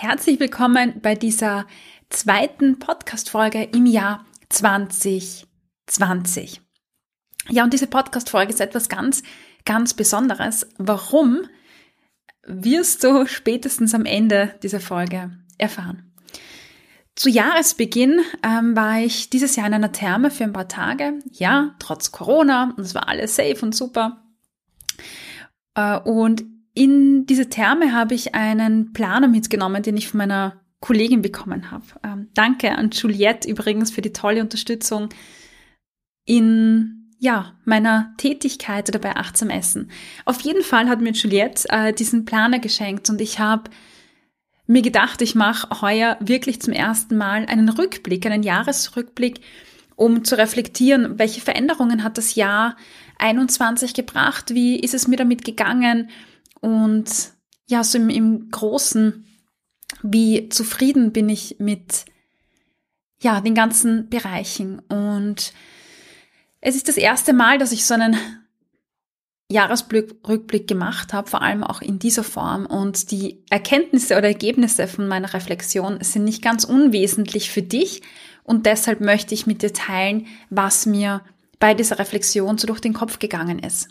Herzlich willkommen bei dieser zweiten Podcast-Folge im Jahr 2020. Ja, und diese Podcast-Folge ist etwas ganz, ganz Besonderes. Warum wirst du spätestens am Ende dieser Folge erfahren? Zu Jahresbeginn ähm, war ich dieses Jahr in einer Therme für ein paar Tage. Ja, trotz Corona und es war alles safe und super. Äh, und in diese Therme habe ich einen Planer mitgenommen, den ich von meiner Kollegin bekommen habe. Ähm, danke an Juliette übrigens für die tolle Unterstützung in ja, meiner Tätigkeit oder bei Achtsam Essen. Auf jeden Fall hat mir Juliette äh, diesen Planer geschenkt und ich habe mir gedacht, ich mache heuer wirklich zum ersten Mal einen Rückblick, einen Jahresrückblick, um zu reflektieren, welche Veränderungen hat das Jahr 21 gebracht, wie ist es mir damit gegangen, und ja, so im, im Großen, wie zufrieden bin ich mit ja, den ganzen Bereichen. Und es ist das erste Mal, dass ich so einen Jahresrückblick gemacht habe, vor allem auch in dieser Form. Und die Erkenntnisse oder Ergebnisse von meiner Reflexion sind nicht ganz unwesentlich für dich. Und deshalb möchte ich mit dir teilen, was mir bei dieser Reflexion so durch den Kopf gegangen ist.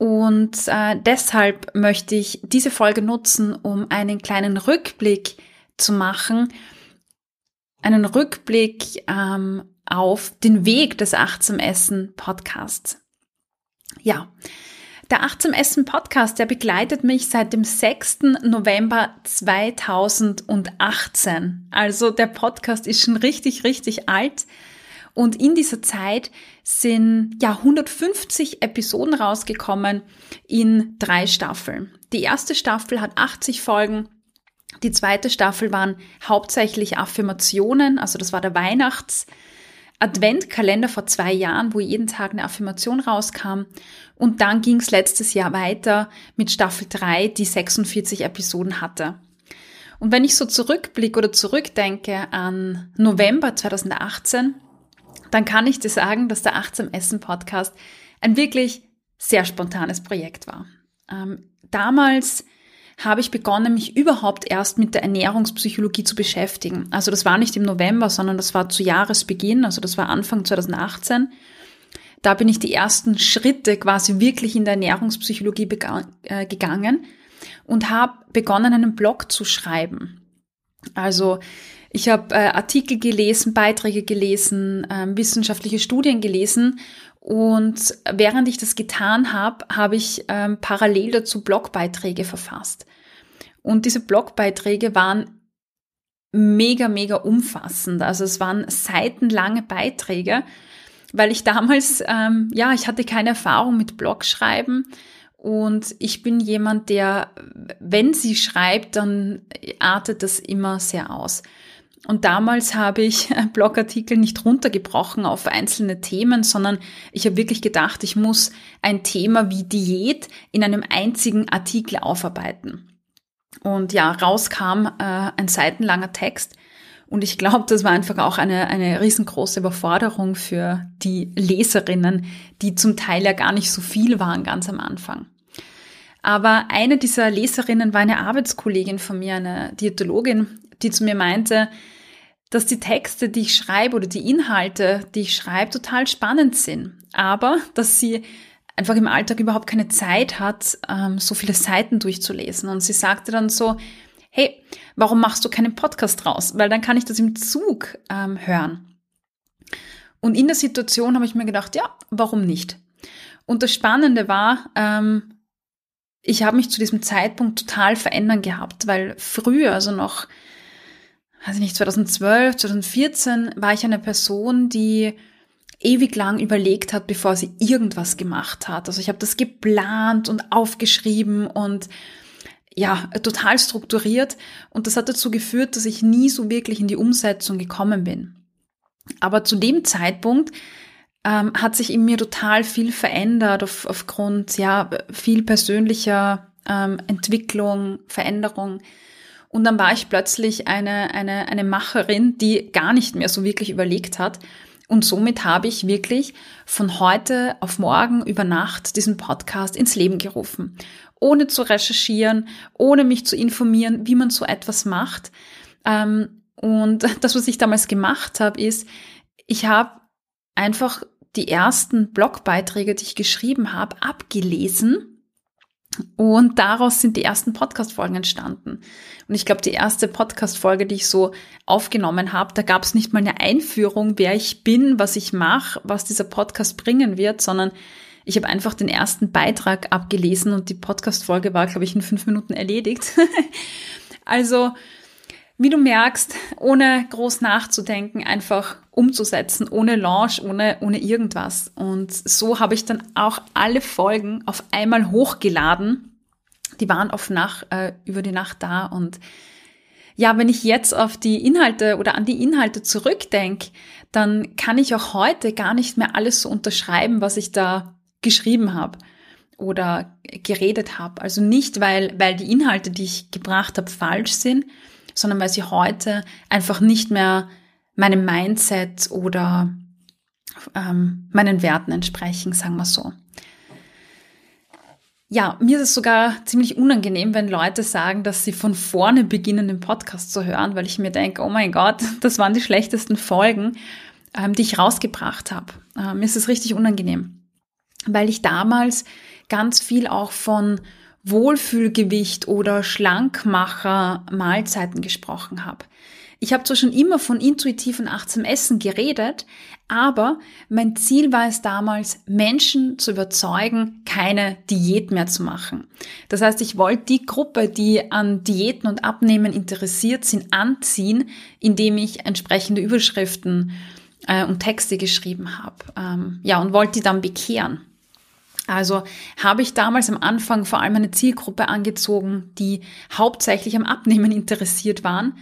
Und äh, deshalb möchte ich diese Folge nutzen, um einen kleinen Rückblick zu machen, einen Rückblick ähm, auf den Weg des Achtsam Essen Podcasts. Ja, der Achtsam Essen Podcast, der begleitet mich seit dem 6. November 2018. Also der Podcast ist schon richtig, richtig alt. Und in dieser Zeit sind ja 150 Episoden rausgekommen in drei Staffeln. Die erste Staffel hat 80 Folgen. Die zweite Staffel waren hauptsächlich Affirmationen, also das war der Weihnachts Adventkalender vor zwei Jahren, wo jeden Tag eine Affirmation rauskam. Und dann ging es letztes Jahr weiter mit Staffel 3, die 46 Episoden hatte. Und wenn ich so zurückblicke oder zurückdenke an November 2018, dann kann ich dir sagen, dass der Achtsam Essen Podcast ein wirklich sehr spontanes Projekt war. Ähm, damals habe ich begonnen, mich überhaupt erst mit der Ernährungspsychologie zu beschäftigen. Also das war nicht im November, sondern das war zu Jahresbeginn, also das war Anfang 2018. Da bin ich die ersten Schritte quasi wirklich in der Ernährungspsychologie äh, gegangen und habe begonnen, einen Blog zu schreiben. Also ich habe äh, Artikel gelesen, Beiträge gelesen, äh, wissenschaftliche Studien gelesen und während ich das getan habe, habe ich ähm, parallel dazu Blogbeiträge verfasst. Und diese Blogbeiträge waren mega, mega umfassend. Also es waren seitenlange Beiträge, weil ich damals, ähm, ja, ich hatte keine Erfahrung mit Blogschreiben. Und ich bin jemand, der, wenn sie schreibt, dann artet das immer sehr aus. Und damals habe ich Blogartikel nicht runtergebrochen auf einzelne Themen, sondern ich habe wirklich gedacht, ich muss ein Thema wie Diät in einem einzigen Artikel aufarbeiten. Und ja, rauskam äh, ein seitenlanger Text. Und ich glaube, das war einfach auch eine, eine riesengroße Überforderung für die Leserinnen, die zum Teil ja gar nicht so viel waren ganz am Anfang. Aber eine dieser Leserinnen war eine Arbeitskollegin von mir, eine Diätologin, die zu mir meinte, dass die Texte, die ich schreibe oder die Inhalte, die ich schreibe, total spannend sind. Aber dass sie einfach im Alltag überhaupt keine Zeit hat, ähm, so viele Seiten durchzulesen. Und sie sagte dann so, hey, warum machst du keinen Podcast raus? Weil dann kann ich das im Zug ähm, hören. Und in der Situation habe ich mir gedacht, ja, warum nicht? Und das Spannende war, ähm, ich habe mich zu diesem Zeitpunkt total verändern gehabt, weil früher, also noch, weiß ich nicht, 2012, 2014, war ich eine Person, die ewig lang überlegt hat, bevor sie irgendwas gemacht hat. Also ich habe das geplant und aufgeschrieben und ja, total strukturiert und das hat dazu geführt, dass ich nie so wirklich in die Umsetzung gekommen bin. Aber zu dem Zeitpunkt ähm, hat sich in mir total viel verändert auf, aufgrund ja viel persönlicher ähm, Entwicklung, Veränderung. Und dann war ich plötzlich eine, eine, eine Macherin, die gar nicht mehr so wirklich überlegt hat. Und somit habe ich wirklich von heute auf morgen über Nacht diesen Podcast ins Leben gerufen. Ohne zu recherchieren, ohne mich zu informieren, wie man so etwas macht. Ähm, und das, was ich damals gemacht habe, ist, ich habe einfach die ersten Blogbeiträge, die ich geschrieben habe, abgelesen und daraus sind die ersten Podcast-Folgen entstanden. Und ich glaube, die erste Podcast-Folge, die ich so aufgenommen habe, da gab es nicht mal eine Einführung, wer ich bin, was ich mache, was dieser Podcast bringen wird, sondern ich habe einfach den ersten Beitrag abgelesen und die Podcast-Folge war, glaube ich, in fünf Minuten erledigt. also wie du merkst, ohne groß nachzudenken, einfach umzusetzen, ohne Launch, ohne, ohne irgendwas. Und so habe ich dann auch alle Folgen auf einmal hochgeladen. Die waren auf Nacht, äh, über die Nacht da. Und ja, wenn ich jetzt auf die Inhalte oder an die Inhalte zurückdenke, dann kann ich auch heute gar nicht mehr alles so unterschreiben, was ich da geschrieben habe oder geredet habe. Also nicht, weil, weil die Inhalte, die ich gebracht habe, falsch sind, sondern weil sie heute einfach nicht mehr meinem Mindset oder ähm, meinen Werten entsprechen, sagen wir so. Ja, mir ist es sogar ziemlich unangenehm, wenn Leute sagen, dass sie von vorne beginnen, den Podcast zu hören, weil ich mir denke, oh mein Gott, das waren die schlechtesten Folgen, ähm, die ich rausgebracht habe. Ähm, mir ist es richtig unangenehm, weil ich damals ganz viel auch von Wohlfühlgewicht oder Schlankmacher Mahlzeiten gesprochen habe. Ich habe zwar schon immer von intuitiven achtsam Essen geredet, aber mein Ziel war es damals, Menschen zu überzeugen, keine Diät mehr zu machen. Das heißt, ich wollte die Gruppe, die an Diäten und Abnehmen interessiert sind, anziehen, indem ich entsprechende Überschriften äh, und Texte geschrieben habe. Ähm, ja, und wollte die dann bekehren. Also habe ich damals am Anfang vor allem eine Zielgruppe angezogen, die hauptsächlich am Abnehmen interessiert waren.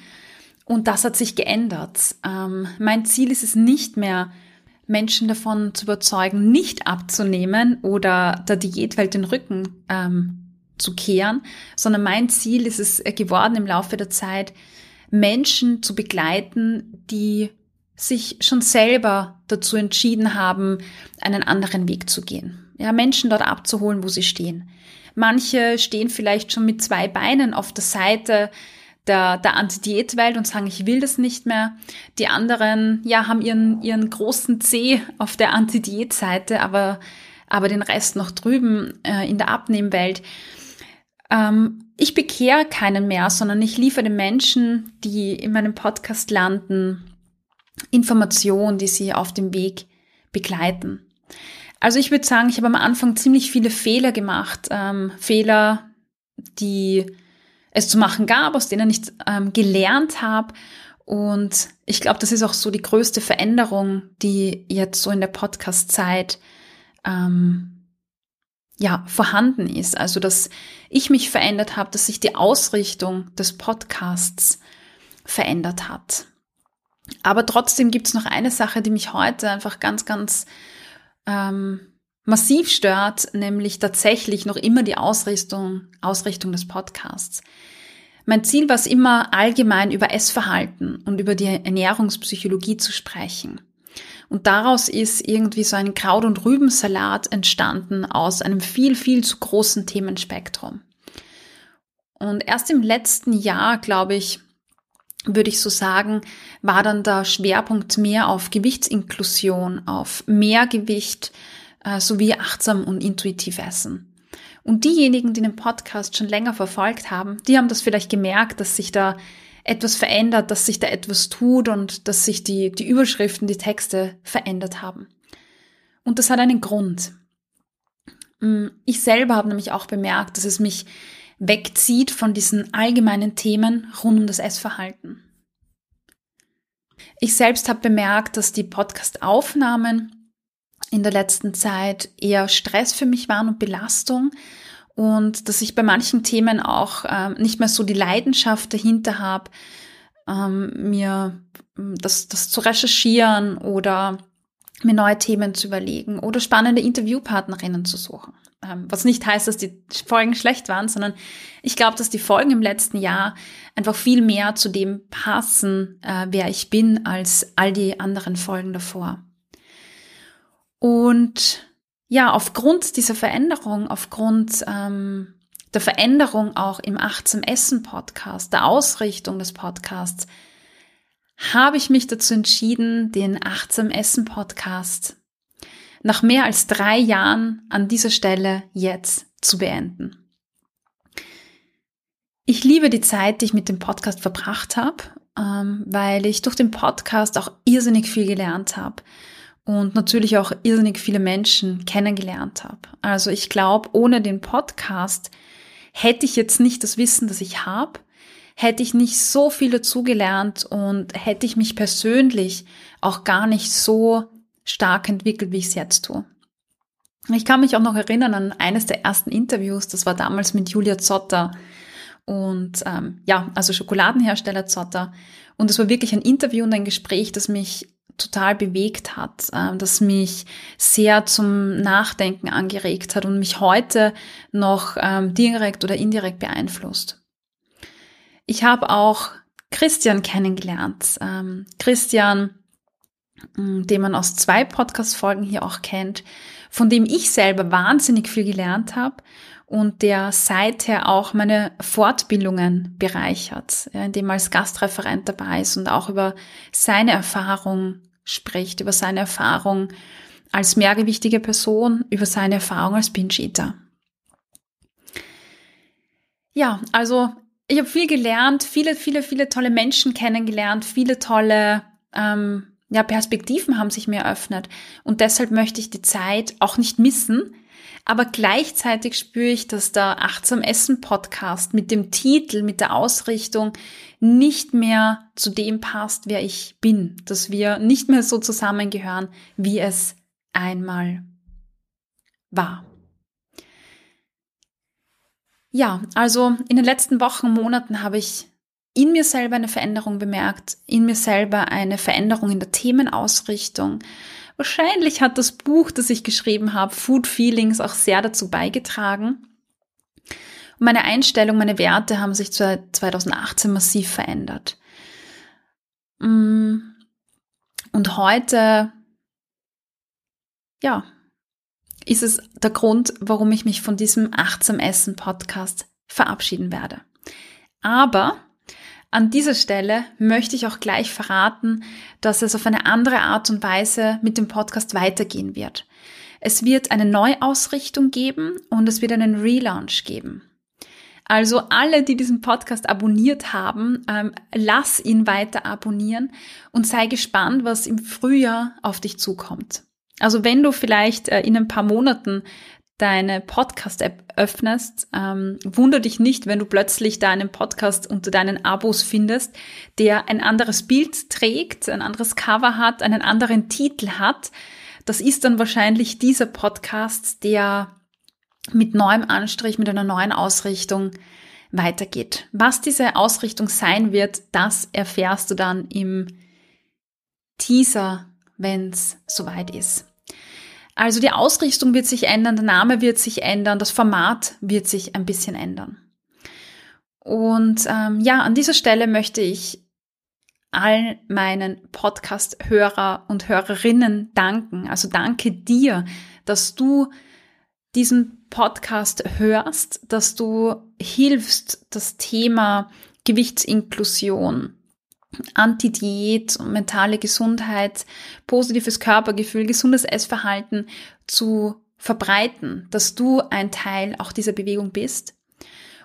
Und das hat sich geändert. Ähm, mein Ziel ist es nicht mehr, Menschen davon zu überzeugen, nicht abzunehmen oder der Diätwelt den Rücken ähm, zu kehren, sondern mein Ziel ist es geworden im Laufe der Zeit, Menschen zu begleiten, die sich schon selber dazu entschieden haben, einen anderen Weg zu gehen ja, Menschen dort abzuholen, wo sie stehen. Manche stehen vielleicht schon mit zwei Beinen auf der Seite der, der Anti-Diät-Welt und sagen, ich will das nicht mehr. Die anderen, ja, haben ihren, ihren großen C auf der Anti-Diät-Seite, aber, aber den Rest noch drüben äh, in der Abnehmwelt. Ähm, ich bekehre keinen mehr, sondern ich liefere den Menschen, die in meinem Podcast landen, Informationen, die sie auf dem Weg begleiten. Also ich würde sagen, ich habe am Anfang ziemlich viele Fehler gemacht. Ähm, Fehler, die es zu machen gab, aus denen ich ähm, gelernt habe. Und ich glaube, das ist auch so die größte Veränderung, die jetzt so in der Podcast-Zeit ähm, ja vorhanden ist. Also dass ich mich verändert habe, dass sich die Ausrichtung des Podcasts verändert hat. Aber trotzdem gibt es noch eine Sache, die mich heute einfach ganz, ganz ähm, massiv stört, nämlich tatsächlich noch immer die Ausrichtung, Ausrichtung des Podcasts. Mein Ziel war es immer, allgemein über Essverhalten und über die Ernährungspsychologie zu sprechen. Und daraus ist irgendwie so ein Kraut- und Rübensalat entstanden aus einem viel, viel zu großen Themenspektrum. Und erst im letzten Jahr, glaube ich, würde ich so sagen, war dann der Schwerpunkt mehr auf Gewichtsinklusion, auf Mehrgewicht äh, sowie achtsam und intuitiv essen. Und diejenigen, die den Podcast schon länger verfolgt haben, die haben das vielleicht gemerkt, dass sich da etwas verändert, dass sich da etwas tut und dass sich die, die Überschriften, die Texte verändert haben. Und das hat einen Grund. Mm, ich selber habe nämlich auch bemerkt, dass es mich wegzieht von diesen allgemeinen Themen rund um das Essverhalten. Ich selbst habe bemerkt, dass die Podcast-Aufnahmen in der letzten Zeit eher Stress für mich waren und Belastung und dass ich bei manchen Themen auch ähm, nicht mehr so die Leidenschaft dahinter habe, ähm, mir mm, das, das zu recherchieren oder mir neue Themen zu überlegen oder spannende Interviewpartnerinnen zu suchen. Ähm, was nicht heißt, dass die Folgen schlecht waren, sondern ich glaube, dass die Folgen im letzten Jahr einfach viel mehr zu dem passen, äh, wer ich bin, als all die anderen Folgen davor. Und ja, aufgrund dieser Veränderung, aufgrund ähm, der Veränderung auch im Achtsam Essen Podcast, der Ausrichtung des Podcasts, habe ich mich dazu entschieden, den Achtsam Essen Podcast nach mehr als drei Jahren an dieser Stelle jetzt zu beenden. Ich liebe die Zeit, die ich mit dem Podcast verbracht habe, ähm, weil ich durch den Podcast auch irrsinnig viel gelernt habe und natürlich auch irrsinnig viele Menschen kennengelernt habe. Also ich glaube, ohne den Podcast hätte ich jetzt nicht das Wissen, das ich habe, hätte ich nicht so viel dazugelernt und hätte ich mich persönlich auch gar nicht so stark entwickelt, wie ich es jetzt tue. Ich kann mich auch noch erinnern an eines der ersten Interviews, das war damals mit Julia Zotter und ähm, ja, also Schokoladenhersteller Zotter. Und es war wirklich ein Interview und ein Gespräch, das mich total bewegt hat, äh, das mich sehr zum Nachdenken angeregt hat und mich heute noch ähm, direkt oder indirekt beeinflusst. Ich habe auch Christian kennengelernt. Ähm, Christian, mm, den man aus zwei Podcast-Folgen hier auch kennt, von dem ich selber wahnsinnig viel gelernt habe und der seither auch meine Fortbildungen bereichert, ja, indem er als Gastreferent dabei ist und auch über seine Erfahrung spricht, über seine Erfahrung als mehrgewichtige Person, über seine Erfahrung als Binge-Eater. Ja, also ich habe viel gelernt, viele, viele, viele tolle Menschen kennengelernt, viele tolle ähm, ja, Perspektiven haben sich mir eröffnet. Und deshalb möchte ich die Zeit auch nicht missen. Aber gleichzeitig spüre ich, dass der Achtsam Essen Podcast mit dem Titel, mit der Ausrichtung nicht mehr zu dem passt, wer ich bin. Dass wir nicht mehr so zusammengehören, wie es einmal war. Ja, also in den letzten Wochen, Monaten habe ich in mir selber eine Veränderung bemerkt, in mir selber eine Veränderung in der Themenausrichtung. Wahrscheinlich hat das Buch, das ich geschrieben habe, Food Feelings, auch sehr dazu beigetragen. Meine Einstellung, meine Werte haben sich 2018 massiv verändert. Mm. Und heute, ja, ist es der Grund, warum ich mich von diesem Achtsam Essen Podcast verabschieden werde. Aber an dieser Stelle möchte ich auch gleich verraten, dass es auf eine andere Art und Weise mit dem Podcast weitergehen wird. Es wird eine Neuausrichtung geben und es wird einen Relaunch geben. Also alle, die diesen Podcast abonniert haben, ähm, lass ihn weiter abonnieren und sei gespannt, was im Frühjahr auf dich zukommt. Also wenn du vielleicht äh, in ein paar Monaten deine Podcast-App öffnest, ähm, wunder dich nicht, wenn du plötzlich deinen Podcast unter deinen Abos findest, der ein anderes Bild trägt, ein anderes Cover hat, einen anderen Titel hat. Das ist dann wahrscheinlich dieser Podcast, der mit neuem Anstrich, mit einer neuen Ausrichtung weitergeht. Was diese Ausrichtung sein wird, das erfährst du dann im Teaser, wenn es soweit ist. Also die Ausrichtung wird sich ändern, der Name wird sich ändern, das Format wird sich ein bisschen ändern. Und ähm, ja, an dieser Stelle möchte ich all meinen Podcast-Hörer und Hörerinnen danken. Also danke dir, dass du diesen Podcast hörst, dass du hilfst, das Thema Gewichtsinklusion Anti-Diät, mentale Gesundheit, positives Körpergefühl, gesundes Essverhalten zu verbreiten, dass du ein Teil auch dieser Bewegung bist.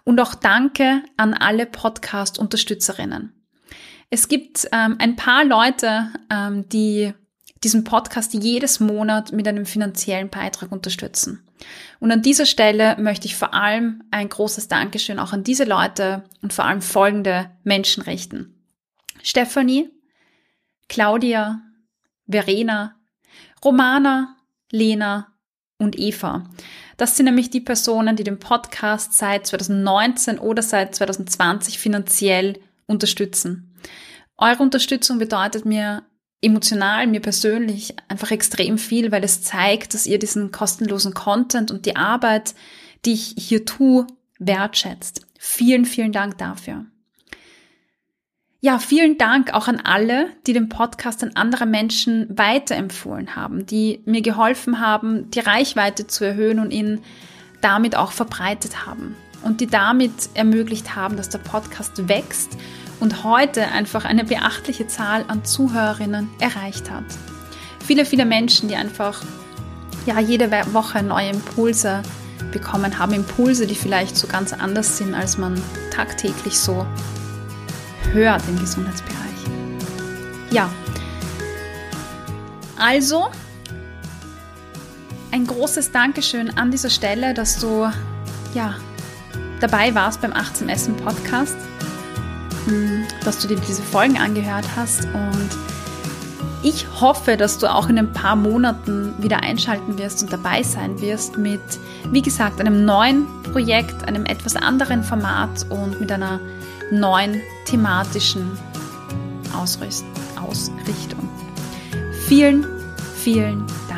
Und auch danke an alle Podcast-Unterstützerinnen. Es gibt ähm, ein paar Leute, ähm, die diesen Podcast jedes Monat mit einem finanziellen Beitrag unterstützen. Und an dieser Stelle möchte ich vor allem ein großes Dankeschön auch an diese Leute und vor allem folgende Menschen richten. Stephanie, Claudia, Verena, Romana, Lena und Eva. Das sind nämlich die Personen, die den Podcast seit 2019 oder seit 2020 finanziell unterstützen. Eure Unterstützung bedeutet mir emotional, mir persönlich einfach extrem viel, weil es zeigt, dass ihr diesen kostenlosen Content und die Arbeit, die ich hier tue, wertschätzt. Vielen, vielen Dank dafür. Ja, vielen Dank auch an alle, die den Podcast an andere Menschen weiterempfohlen haben, die mir geholfen haben, die Reichweite zu erhöhen und ihn damit auch verbreitet haben und die damit ermöglicht haben, dass der Podcast wächst und heute einfach eine beachtliche Zahl an Zuhörerinnen erreicht hat. Viele, viele Menschen, die einfach ja jede Woche neue Impulse bekommen haben, Impulse, die vielleicht so ganz anders sind, als man tagtäglich so hört im Gesundheitsbereich. Ja, also ein großes Dankeschön an dieser Stelle, dass du ja dabei warst beim 18 Essen Podcast, hm, dass du dir diese Folgen angehört hast. Und ich hoffe, dass du auch in ein paar Monaten wieder einschalten wirst und dabei sein wirst mit, wie gesagt, einem neuen Projekt, einem etwas anderen Format und mit einer neuen thematischen Ausrichtung. Vielen, vielen Dank.